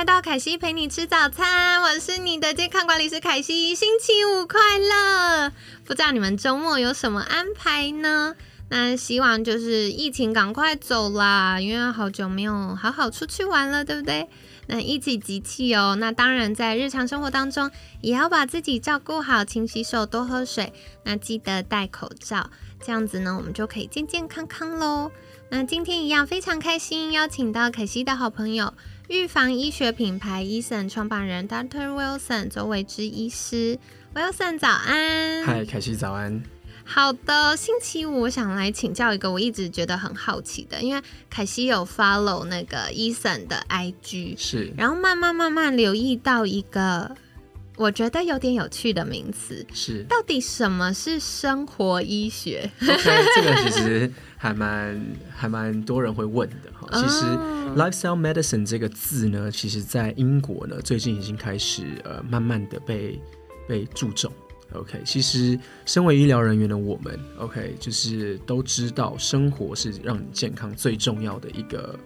来到凯西陪你吃早餐，我是你的健康管理师凯西。星期五快乐！不知道你们周末有什么安排呢？那希望就是疫情赶快走啦，因为好久没有好好出去玩了，对不对？那一起集气哦。那当然，在日常生活当中，也要把自己照顾好，勤洗手，多喝水。那记得戴口罩，这样子呢，我们就可以健健康康喽。那今天一样非常开心，邀请到凯西的好朋友。预防医学品牌 Eason 创办人 Dr. Wilson 周伟之医师，Wilson 早安。嗨，凯西早安。好的，星期五我想来请教一个我一直觉得很好奇的，因为凯西有 follow 那个 Eason 的 IG，是，然后慢慢慢慢留意到一个我觉得有点有趣的名词，是，到底什么是生活医学？OK，这个其实还蛮还蛮多人会问的哈。其实 lifestyle medicine 这个字呢，其实在英国呢最近已经开始呃慢慢的被被注重。OK，其实身为医疗人员的我们，OK，就是都知道生活是让你健康最重要的一个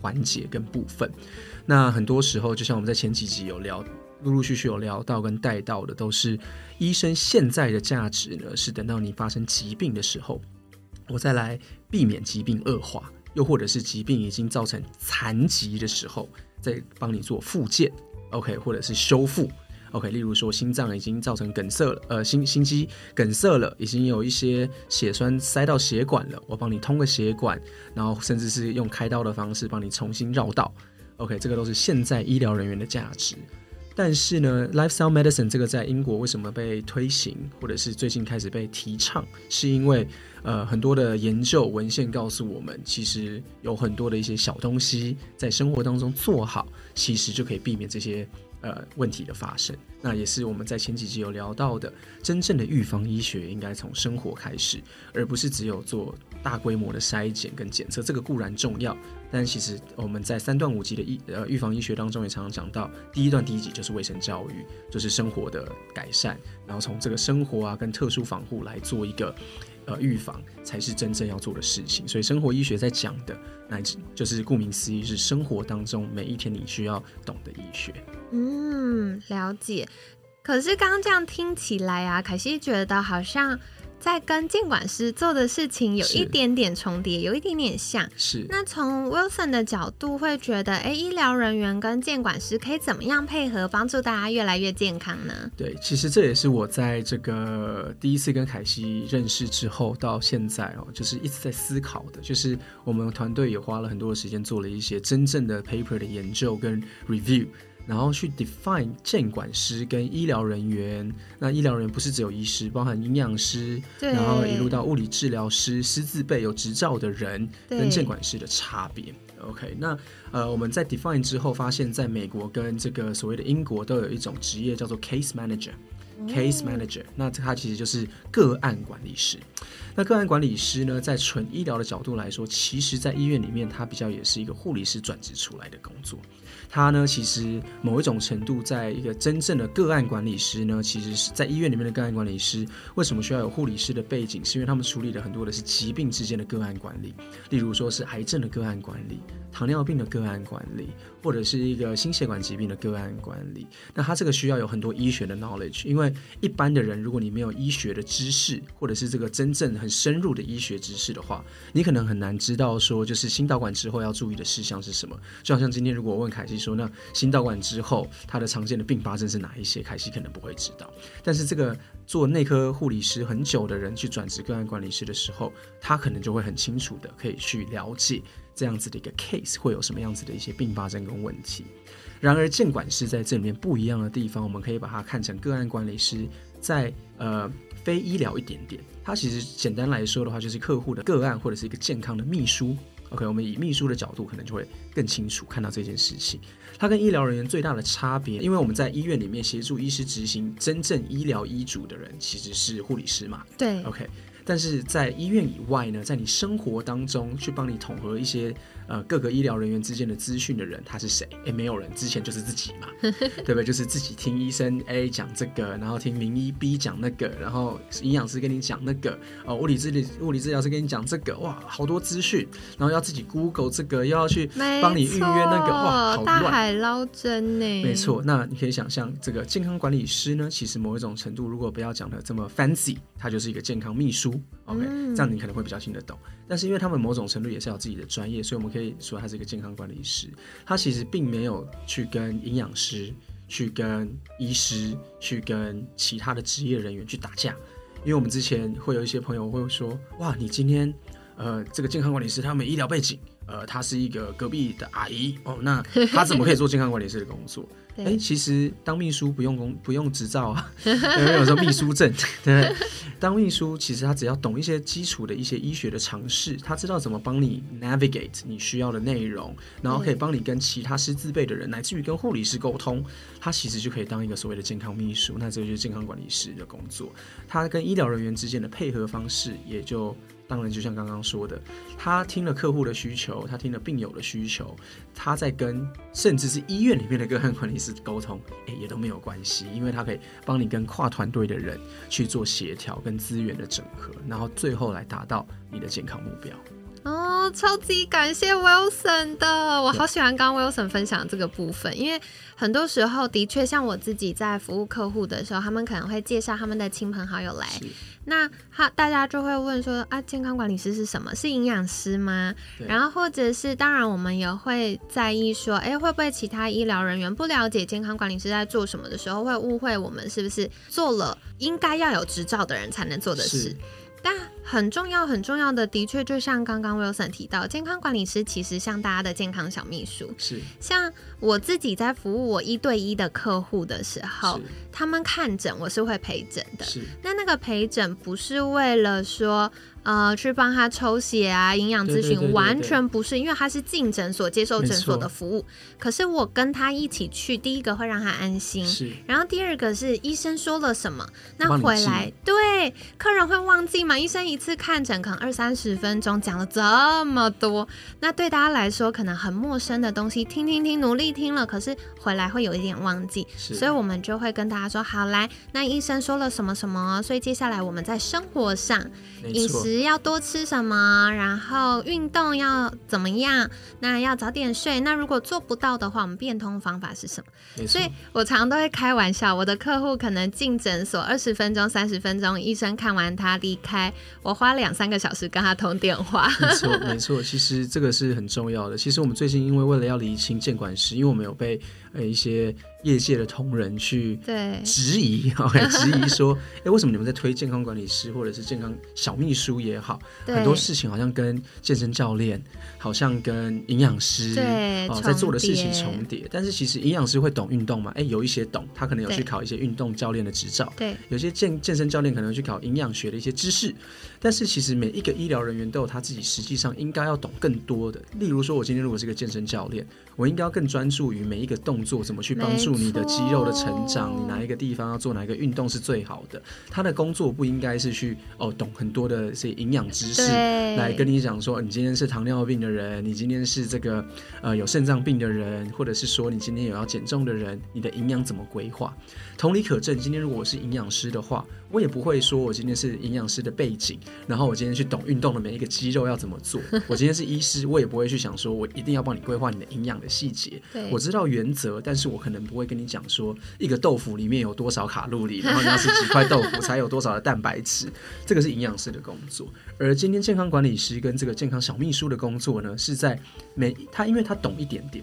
环节跟部分。那很多时候，就像我们在前几集有聊，陆陆续续有聊到跟带到的，都是医生现在的价值呢，是等到你发生疾病的时候，我再来避免疾病恶化，又或者是疾病已经造成残疾的时候，再帮你做复健，OK，或者是修复。OK，例如说心脏已经造成梗塞了，呃，心心肌梗塞了，已经有一些血栓塞到血管了，我帮你通个血管，然后甚至是用开刀的方式帮你重新绕道。OK，这个都是现在医疗人员的价值。但是呢，lifestyle medicine 这个在英国为什么被推行，或者是最近开始被提倡，是因为呃很多的研究文献告诉我们，其实有很多的一些小东西在生活当中做好，其实就可以避免这些。呃，问题的发生，那也是我们在前几集有聊到的。真正的预防医学应该从生活开始，而不是只有做大规模的筛检跟检测。这个固然重要，但其实我们在三段五级的医呃预防医学当中也常常讲到，第一段第一集就是卫生教育，就是生活的改善，然后从这个生活啊跟特殊防护来做一个。呃，预防才是真正要做的事情。所以，生活医学在讲的，那就是顾名思义，是生活当中每一天你需要懂的医学。嗯，了解。可是刚刚这样听起来啊，凯西觉得好像。在跟监管师做的事情有一点点重叠，有一点点像。是。那从 Wilson 的角度会觉得，哎，医疗人员跟监管师可以怎么样配合，帮助大家越来越健康呢？对，其实这也是我在这个第一次跟凯西认识之后到现在哦，就是一直在思考的，就是我们团队也花了很多的时间做了一些真正的 paper 的研究跟 review。然后去 define 监管师跟医疗人员，那医疗人员不是只有医师，包含营养师，然后一路到物理治疗师、师资辈有执照的人跟监管师的差别。OK，那呃，我们在 define 之后，发现在美国跟这个所谓的英国都有一种职业叫做 case manager。Case manager，那它其实就是个案管理师。那个案管理师呢，在纯医疗的角度来说，其实在医院里面，他比较也是一个护理师转职出来的工作。他呢，其实某一种程度，在一个真正的个案管理师呢，其实是在医院里面的个案管理师，为什么需要有护理师的背景？是因为他们处理的很多的是疾病之间的个案管理，例如说是癌症的个案管理、糖尿病的个案管理，或者是一个心血管疾病的个案管理。那他这个需要有很多医学的 knowledge，因为一般的人，如果你没有医学的知识，或者是这个真正很深入的医学知识的话，你可能很难知道说，就是心导管之后要注意的事项是什么。就好像今天如果我问凯西。说那心导管之后，它的常见的并发症是哪一些？凯西可能不会知道。但是这个做内科护理师很久的人去转职个案管理师的时候，他可能就会很清楚的可以去了解这样子的一个 case 会有什么样子的一些并发症跟问题。然而，监管师在这里面不一样的地方，我们可以把它看成个案管理师在呃非医疗一点点。它其实简单来说的话，就是客户的个案或者是一个健康的秘书。OK，我们以秘书的角度，可能就会更清楚看到这件事情。它跟医疗人员最大的差别，因为我们在医院里面协助医师执行真正医疗医嘱的人，其实是护理师嘛。对，OK。但是在医院以外呢，在你生活当中去帮你统合一些呃各个医疗人员之间的资讯的人，他是谁？诶，没有人，之前就是自己嘛，对不对？就是自己听医生 A 讲这个，然后听名医 B 讲那个，然后营养师跟你讲那个，哦，物理治理物理治疗师跟你讲这个，哇，好多资讯，然后要自己 Google 这个，又要去帮你预约那个，哇，好大海捞针呢。没错，那你可以想象，这个健康管理师呢，其实某一种程度，如果不要讲的这么 fancy，他就是一个健康秘书。OK，这样你可能会比较听得懂。但是因为他们某种程度也是有自己的专业，所以我们可以说他是一个健康管理师。他其实并没有去跟营养师、去跟医师、去跟其他的职业人员去打架。因为我们之前会有一些朋友会说：“哇，你今天呃，这个健康管理师他没医疗背景，呃，他是一个隔壁的阿姨哦，那他怎么可以做健康管理师的工作？”哎，其实当秘书不用工不用执照啊，因为有时候秘书证。对，当秘书其实他只要懂一些基础的一些医学的常识，他知道怎么帮你 navigate 你需要的内容，然后可以帮你跟其他师资辈的人，乃至于跟护理师沟通，他其实就可以当一个所谓的健康秘书。那这就是健康管理师的工作，他跟医疗人员之间的配合方式也就。当然，就像刚刚说的，他听了客户的需求，他听了病友的需求，他在跟甚至是医院里面的个案管理师沟通，诶，也都没有关系，因为他可以帮你跟跨团队的人去做协调跟资源的整合，然后最后来达到你的健康目标。哦，超级感谢 Wilson 的，我好喜欢刚刚 Wilson 分享这个部分，因为很多时候的确像我自己在服务客户的时候，他们可能会介绍他们的亲朋好友来。那他大家就会问说啊，健康管理师是什么？是营养师吗？然后或者是当然，我们也会在意说，哎，会不会其他医疗人员不了解健康管理师在做什么的时候，会误会我们是不是做了应该要有执照的人才能做的事？但很重要、很重要的，的确就像刚刚 Wilson 提到，健康管理师其实像大家的健康小秘书。是，像我自己在服务我一对一的客户的时候，他们看诊我是会陪诊的。是，那那个陪诊不是为了说。呃，去帮他抽血啊，营养咨询完全不是，因为他是进诊所接受诊所的服务。可是我跟他一起去，第一个会让他安心，是。然后第二个是医生说了什么，那回来对客人会忘记吗？医生一次看诊可能二三十分钟，讲了这么多，那对大家来说可能很陌生的东西，听听听，努力听了，可是回来会有一点忘记，所以我们就会跟大家说，好来，那医生说了什么什么，所以接下来我们在生活上饮食。要多吃什么，然后运动要怎么样？那要早点睡。那如果做不到的话，我们变通方法是什么？所以我常常都会开玩笑，我的客户可能进诊所二十分钟、三十分钟，医生看完他离开，我花两三个小时跟他通电话。没错，没错，其实这个是很重要的。其实我们最近因为为了要理清监管师，因为我们有被呃一些。业界的同仁去质疑，OK，质疑说，哎，为什么你们在推健康管理师或者是健康小秘书也好，很多事情好像跟健身教练，好像跟营养师哦在做的事情重叠。但是其实营养师会懂运动吗？哎，有一些懂，他可能有去考一些运动教练的执照。对，有些健健身教练可能去考营养学的一些知识。但是其实每一个医疗人员都有他自己实际上应该要懂更多的。例如说，我今天如果是个健身教练，我应该要更专注于每一个动作怎么去帮助。你的肌肉的成长，你哪一个地方要做哪一个运动是最好的？他的工作不应该是去哦懂很多的这些营养知识，来跟你讲说你今天是糖尿病的人，你今天是这个呃有肾脏病的人，或者是说你今天有要减重的人，你的营养怎么规划？同理可证，今天如果我是营养师的话，我也不会说我今天是营养师的背景，然后我今天去懂运动的每一个肌肉要怎么做。我今天是医师，我也不会去想说我一定要帮你规划你的营养的细节。我知道原则，但是我可能不会。跟你讲说，一个豆腐里面有多少卡路里，然后你要吃几块豆腐才有多少的蛋白质，这个是营养师的工作。而今天健康管理师跟这个健康小秘书的工作呢，是在每他，因为他懂一点点，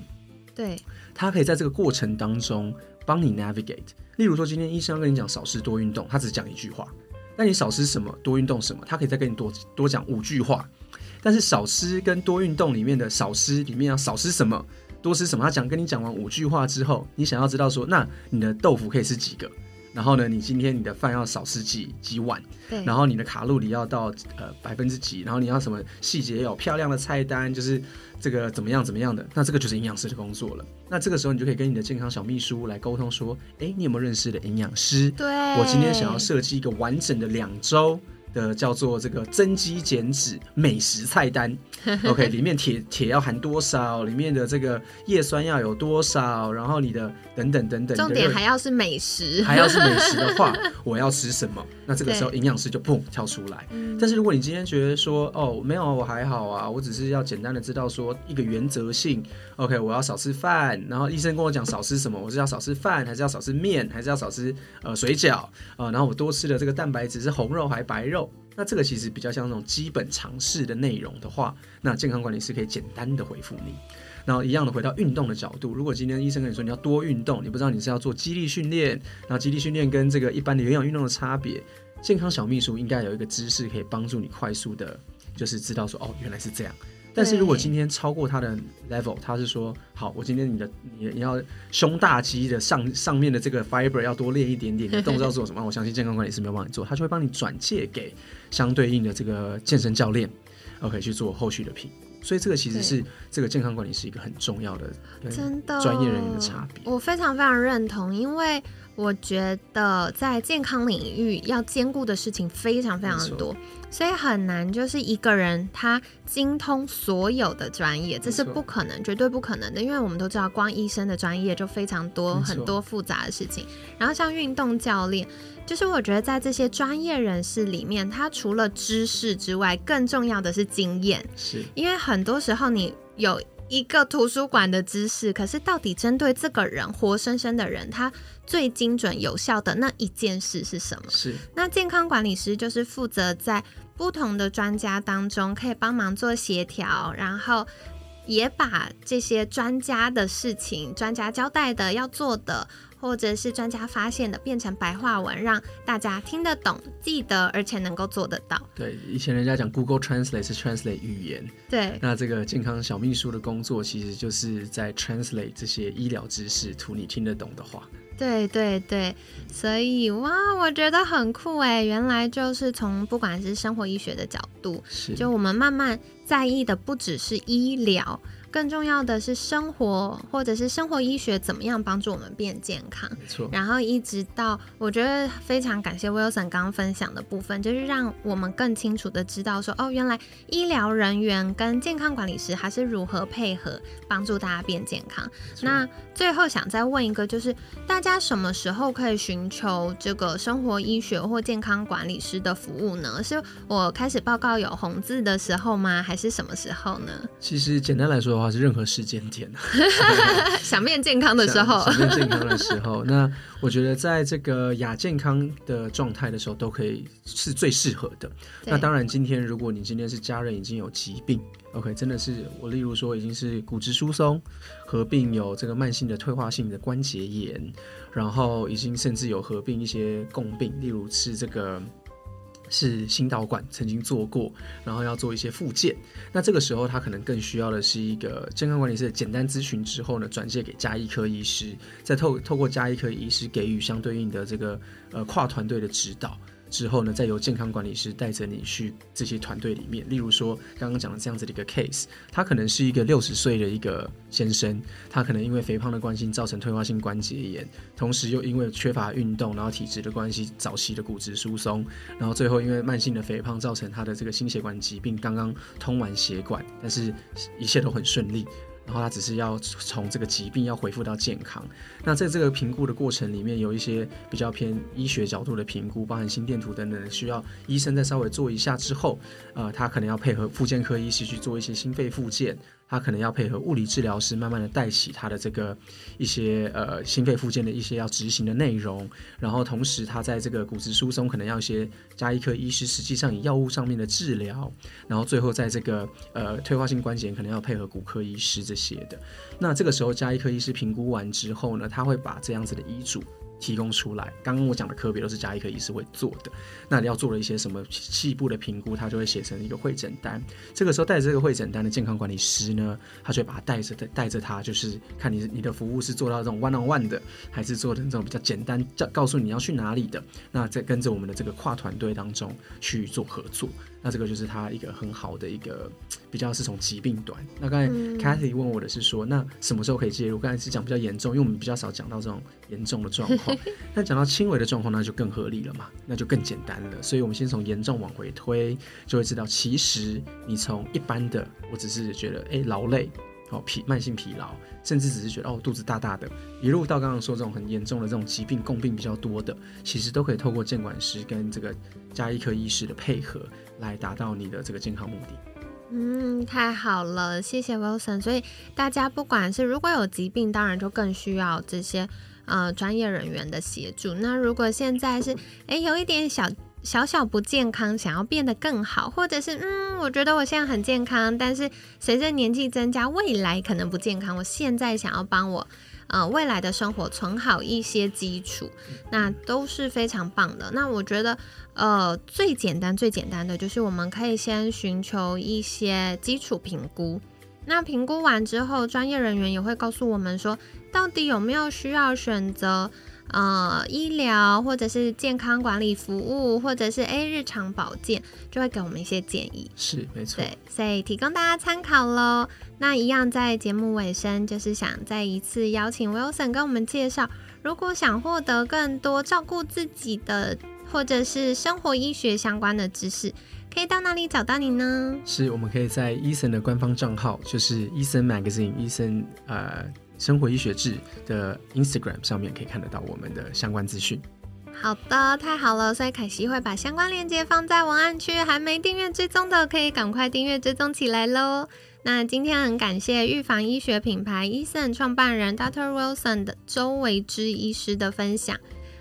对他可以在这个过程当中帮你 navigate。例如说，今天医生跟你讲少吃多运动，他只讲一句话，那你少吃什么多运动什么，他可以再跟你多多讲五句话。但是少吃跟多运动里面的少吃里面要少吃什么？多吃什么？他讲跟你讲完五句话之后，你想要知道说，那你的豆腐可以吃几个？然后呢，你今天你的饭要少吃几几碗，对，然后你的卡路里要到呃百分之几，然后你要什么细节有漂亮的菜单，就是这个怎么样怎么样的，那这个就是营养师的工作了。那这个时候你就可以跟你的健康小秘书来沟通说，哎，你有没有认识的营养师？对，我今天想要设计一个完整的两周。的叫做这个增肌减脂美食菜单，OK，里面铁铁要含多少，里面的这个叶酸要有多少，然后你的等等等等，重点还要是美食，还要是美食的话，我要吃什么？那这个时候营养师就砰跳出来。但是如果你今天觉得说，哦，没有，我还好啊，我只是要简单的知道说一个原则性，OK，我要少吃饭，然后医生跟我讲少吃什么，我是要少吃饭，还是要少吃面，还是要少吃呃水饺啊？然后我多吃的这个蛋白质是红肉还是白肉？那这个其实比较像那种基本常识的内容的话，那健康管理师可以简单的回复你。然后一样的回到运动的角度，如果今天医生跟你说你要多运动，你不知道你是要做肌力训练，然后肌力训练跟这个一般的有氧运动的差别，健康小秘书应该有一个知识可以帮助你快速的，就是知道说哦原来是这样。但是如果今天超过他的 level，他是说好，我今天你的你你要胸大肌的上上面的这个 fiber 要多练一点点，你的动作要做什么？我相信健康管理师没有帮你做，他就会帮你转借给相对应的这个健身教练，OK 去做后续的评估。所以这个其实是这个健康管理是一个很重要的真的专业人员的差别。我非常非常认同，因为我觉得在健康领域要兼顾的事情非常非常多。所以很难，就是一个人他精通所有的专业，这是不可能，绝对不可能的。因为我们都知道，光医生的专业就非常多，很多复杂的事情。然后像运动教练，就是我觉得在这些专业人士里面，他除了知识之外，更重要的是经验。是因为很多时候你有一个图书馆的知识，可是到底针对这个人活生生的人，他最精准有效的那一件事是什么？是那健康管理师就是负责在。不同的专家当中，可以帮忙做协调，然后也把这些专家的事情、专家交代的要做的，或者是专家发现的，变成白话文，让大家听得懂、记得，而且能够做得到。对，以前人家讲 Google Translate 是 translate 语言，对，那这个健康小秘书的工作，其实就是在 translate 这些医疗知识，图你听得懂的话。对对对，所以哇，我觉得很酷哎！原来就是从不管是生活医学的角度，就我们慢慢在意的不只是医疗。更重要的是生活，或者是生活医学怎么样帮助我们变健康？没错。然后一直到我觉得非常感谢 Wilson 刚刚分享的部分，就是让我们更清楚的知道说，哦，原来医疗人员跟健康管理师还是如何配合帮助大家变健康。那最后想再问一个，就是大家什么时候可以寻求这个生活医学或健康管理师的服务呢？是我开始报告有红字的时候吗？还是什么时候呢？其实简单来说的话。是任何时间点，想变健康的时候，想变健康的时候，那我觉得在这个亚健康的状态的时候，都可以是最适合的。那当然，今天如果你今天是家人已经有疾病，OK，真的是我例如说已经是骨质疏松，合并有这个慢性的退化性的关节炎，然后已经甚至有合并一些共病，例如吃这个。是心导管曾经做过，然后要做一些复健，那这个时候他可能更需要的是一个健康管理师的简单咨询之后呢，转介给加医科医师，再透透过加医科医师给予相对应的这个呃跨团队的指导。之后呢，再由健康管理师带着你去这些团队里面。例如说，刚刚讲的这样子的一个 case，他可能是一个六十岁的一个先生，他可能因为肥胖的关系造成退化性关节炎，同时又因为缺乏运动，然后体质的关系，早期的骨质疏松，然后最后因为慢性的肥胖造成他的这个心血管疾病，刚刚通完血管，但是一切都很顺利。然后他只是要从这个疾病要恢复到健康，那在这个评估的过程里面，有一些比较偏医学角度的评估，包含心电图等等，需要医生再稍微做一下之后，呃，他可能要配合复健科医师去做一些心肺复健。他可能要配合物理治疗师，慢慢的带起他的这个一些呃心肺复健的一些要执行的内容，然后同时他在这个骨质疏松可能要一些加医科医师，实际上以药物上面的治疗，然后最后在这个呃退化性关节可能要配合骨科医师这些的。那这个时候加医科医师评估完之后呢，他会把这样子的医嘱。提供出来。刚刚我讲的科别都是加医科医师会做的。那你要做了一些什么细部的评估，他就会写成一个会诊单。这个时候带着这个会诊单的健康管理师呢，他就会把它带着带着他，就是看你你的服务是做到这种 one on one 的，还是做的这种比较简单，叫告诉你要去哪里的。那在跟着我们的这个跨团队当中去做合作。那这个就是他一个很好的一个比较是从疾病端。那刚才 Kathy 问我的是说，那什么时候可以介入？刚才是讲比较严重，因为我们比较少讲到这种严重的状况。那讲到轻微的状况，那就更合理了嘛，那就更简单了。所以我们先从严重往回推，就会知道其实你从一般的，我只是觉得哎劳累。哦，疲慢性疲劳，甚至只是觉得哦肚子大大的，一路到刚刚说这种很严重的这种疾病共病比较多的，其实都可以透过监管师跟这个加医科医师的配合来达到你的这个健康目的。嗯，太好了，谢谢 Wilson。所以大家不管是如果有疾病，当然就更需要这些呃专业人员的协助。那如果现在是哎有一点小。小小不健康，想要变得更好，或者是嗯，我觉得我现在很健康，但是随着年纪增加，未来可能不健康。我现在想要帮我呃未来的生活存好一些基础，那都是非常棒的。那我觉得呃最简单最简单的就是我们可以先寻求一些基础评估，那评估完之后，专业人员也会告诉我们说，到底有没有需要选择。呃，医疗或者是健康管理服务，或者是 A 日常保健，就会给我们一些建议。是，没错。对，所以提供大家参考喽。那一样在节目尾声，就是想再一次邀请 Wilson 跟我们介绍，如果想获得更多照顾自己的，或者是生活医学相关的知识，可以到哪里找到你呢？是，我们可以在医生的官方账号，就是医生 Magazine，医生呃。生活医学志的 Instagram 上面可以看得到我们的相关资讯。好的，太好了，所以凯西会把相关链接放在文案区，还没订阅追踪的可以赶快订阅追踪起来喽。那今天很感谢预防医学品牌医森创办人 Dr. Wilson 的周维之医师的分享。